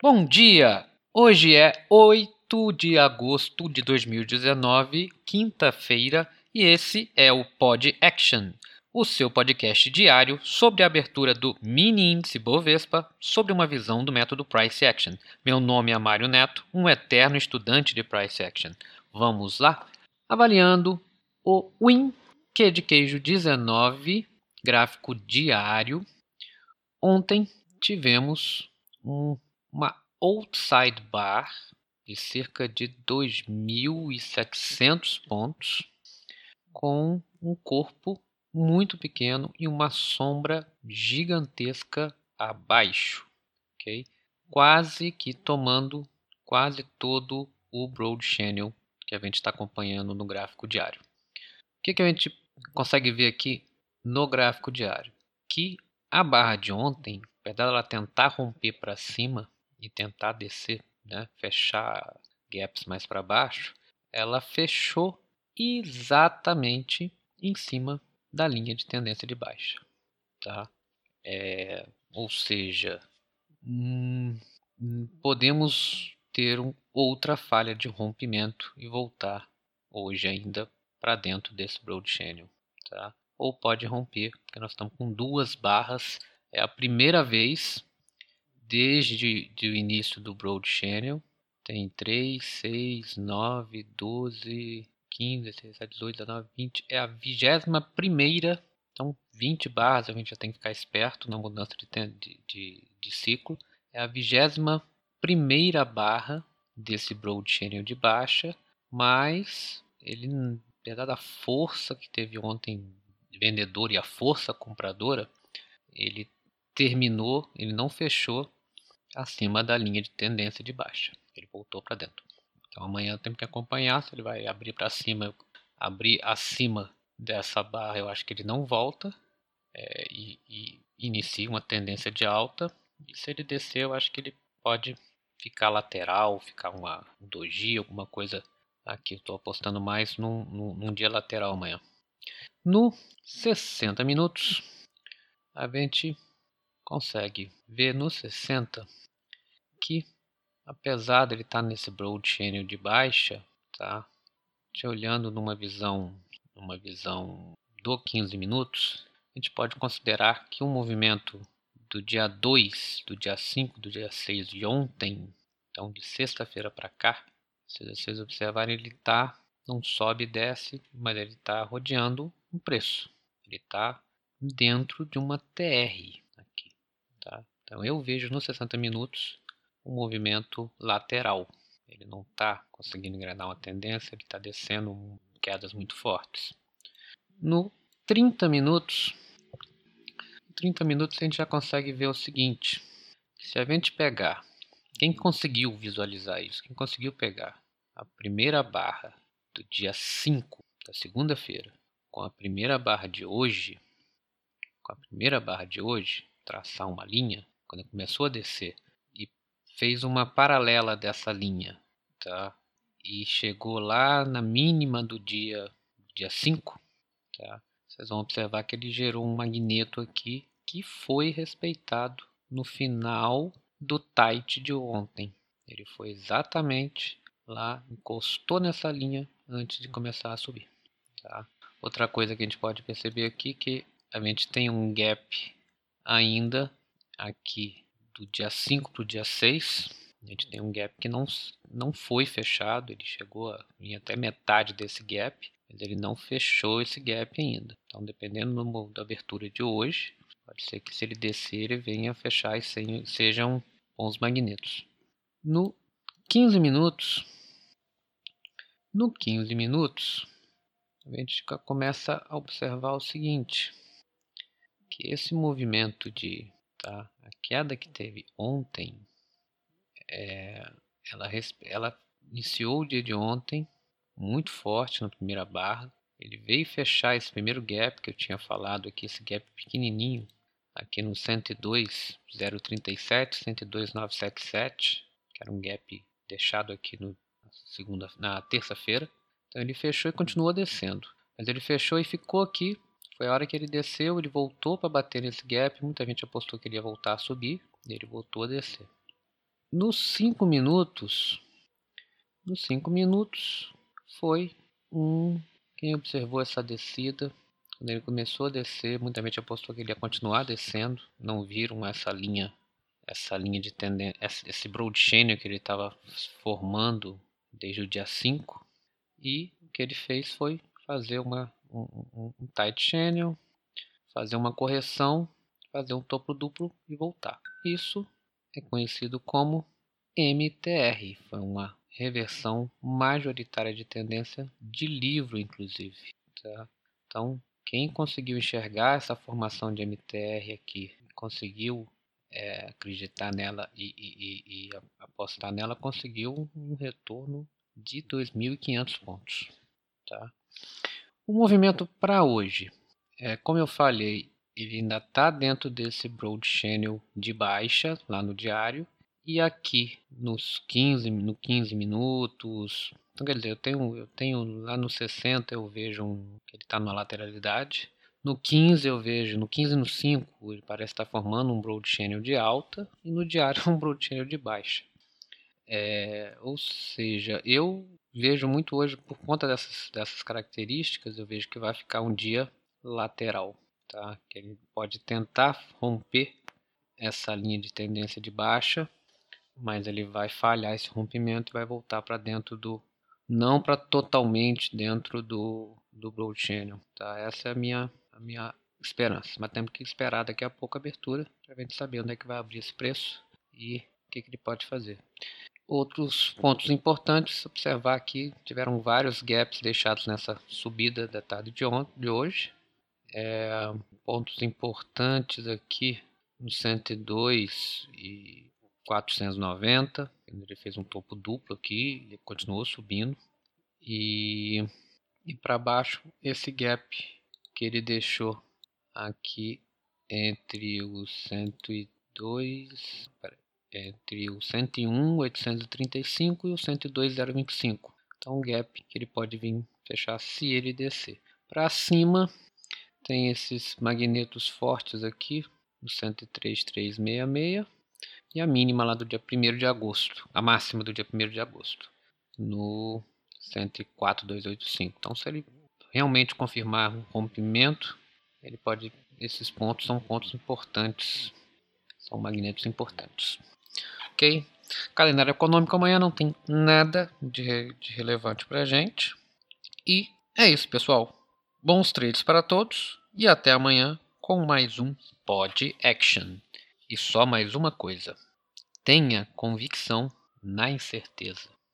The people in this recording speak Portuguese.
Bom dia! Hoje é 8 de agosto de 2019, quinta-feira, e esse é o Pod Action, o seu podcast diário sobre a abertura do mini índice Bovespa sobre uma visão do método Price Action. Meu nome é Mário Neto, um eterno estudante de Price Action. Vamos lá? Avaliando o Win, que de queijo 19, gráfico diário. Ontem tivemos um uma outside bar de cerca de 2.700 pontos, com um corpo muito pequeno e uma sombra gigantesca abaixo, ok? Quase que tomando quase todo o Broad Channel que a gente está acompanhando no gráfico diário. O que, que a gente consegue ver aqui no gráfico diário? Que a barra de ontem, apesar dela tentar romper para cima, e tentar descer, né, fechar gaps mais para baixo, ela fechou exatamente em cima da linha de tendência de baixa, tá? É, ou seja, hum, podemos ter um, outra falha de rompimento e voltar hoje ainda para dentro desse broad channel, tá? Ou pode romper, porque nós estamos com duas barras. É a primeira vez desde o início do Broad Channel. Tem 3, 6, 9, 12, 15, 17, 18, 19, 20. É a vigésima primeira. Então, 20 barras a gente já tem que ficar esperto na mudança de, de, de, de ciclo. É a vigésima primeira barra desse Broad Channel de baixa. Mas ele, apesar da força que teve ontem vendedor e a força compradora, ele terminou, ele não fechou acima da linha de tendência de baixa. Ele voltou para dentro. Então amanhã temos que acompanhar se ele vai abrir para cima, abrir acima dessa barra. Eu acho que ele não volta é, e, e inicia uma tendência de alta. E se ele descer, eu acho que ele pode ficar lateral, ficar uma, um doji, alguma coisa aqui. Estou apostando mais num, num, num dia lateral amanhã. No 60 minutos, a gente consegue ver no 60 que, apesar dele estar tá nesse broad channel de baixa, tá? Te olhando numa visão, numa visão do 15 minutos, a gente pode considerar que o movimento do dia 2, do dia 5, do dia 6 de ontem, então de sexta-feira para cá, se vocês observarem, ele está, não sobe e desce, mas ele está rodeando um preço. Ele está dentro de uma TR aqui. Tá? Então eu vejo nos 60 minutos um movimento lateral. Ele não está conseguindo engrenar uma tendência, ele está descendo quedas muito fortes. No 30 minutos, 30 minutos a gente já consegue ver o seguinte: se a gente pegar, quem conseguiu visualizar isso? Quem conseguiu pegar a primeira barra do dia 5 da segunda-feira com a primeira barra de hoje, com a primeira barra de hoje, traçar uma linha, quando começou a descer fez uma paralela dessa linha, tá? E chegou lá na mínima do dia dia 5, tá? Vocês vão observar que ele gerou um magneto aqui que foi respeitado no final do tight de ontem. Ele foi exatamente lá, encostou nessa linha antes de começar a subir. Tá? Outra coisa que a gente pode perceber aqui que a gente tem um gap ainda aqui do dia 5 para o dia 6, a gente tem um gap que não, não foi fechado, ele chegou a vir até metade desse gap, mas ele não fechou esse gap ainda. Então, dependendo do, da abertura de hoje, pode ser que se ele descer, ele venha fechar e sejam bons magnetos. No 15 minutos, no 15 minutos, a gente começa a observar o seguinte, que esse movimento de tá? A queda que teve ontem, é, ela, ela iniciou o dia de ontem muito forte na primeira barra. Ele veio fechar esse primeiro gap que eu tinha falado aqui, esse gap pequenininho, aqui no 102.037, 102.977, que era um gap deixado aqui no segunda, na terça-feira. Então ele fechou e continuou descendo. Mas ele fechou e ficou aqui foi a hora que ele desceu, ele voltou para bater nesse gap. Muita gente apostou que ele ia voltar a subir. E ele voltou a descer. nos 5 minutos, nos 5 minutos foi um quem observou essa descida, quando ele começou a descer, muita gente apostou que ele ia continuar descendo, não viram essa linha, essa linha de tendência, esse broad channel que ele estava formando desde o dia 5, e o que ele fez foi fazer uma, um, um, tight channel, fazer uma correção, fazer um topo duplo e voltar. Isso é conhecido como MTR, foi uma reversão majoritária de tendência de livro, inclusive. Tá? Então, quem conseguiu enxergar essa formação de MTR aqui, conseguiu é, acreditar nela e, e, e, apostar nela, conseguiu um retorno de 2.500 pontos. Tá? O movimento para hoje, é, como eu falei, ele ainda está dentro desse broad channel de baixa lá no diário e aqui nos 15, no 15 minutos, então quer dizer, eu tenho, eu tenho lá no 60 eu vejo um, que ele está na lateralidade. No 15 eu vejo, no 15 e no 5 ele parece estar formando um broad channel de alta e no diário um broad channel de baixa. É, ou seja, eu vejo muito hoje por conta dessas, dessas características, eu vejo que vai ficar um dia lateral, tá? Que ele pode tentar romper essa linha de tendência de baixa mas ele vai falhar esse rompimento e vai voltar para dentro do não para totalmente dentro do do broad channel, tá? Essa é a minha a minha esperança, mas temos que esperar daqui a pouco a abertura para a gente saber onde é que vai abrir esse preço e o que, que ele pode fazer. Outros pontos importantes observar aqui tiveram vários gaps deixados nessa subida da tarde de, de hoje. É, pontos importantes aqui no 102 e 490. Ele fez um topo duplo aqui, ele continuou subindo. E, e para baixo, esse gap que ele deixou aqui entre os 102, entre o 101, 835 e o 102, 025. Então, um gap que ele pode vir fechar se ele descer. Para cima, tem esses magnetos fortes aqui, o 103,366 e a mínima lá do dia 1 de agosto, a máxima do dia 1 de agosto, no 104.285. Então, se ele realmente confirmar um rompimento, ele pode. Esses pontos são pontos importantes, são magnetos importantes. Ok? Calendário econômico amanhã não tem nada de, de relevante para gente. E é isso, pessoal. Bons trades para todos e até amanhã com mais um Pod Action. E só mais uma coisa: tenha convicção na incerteza.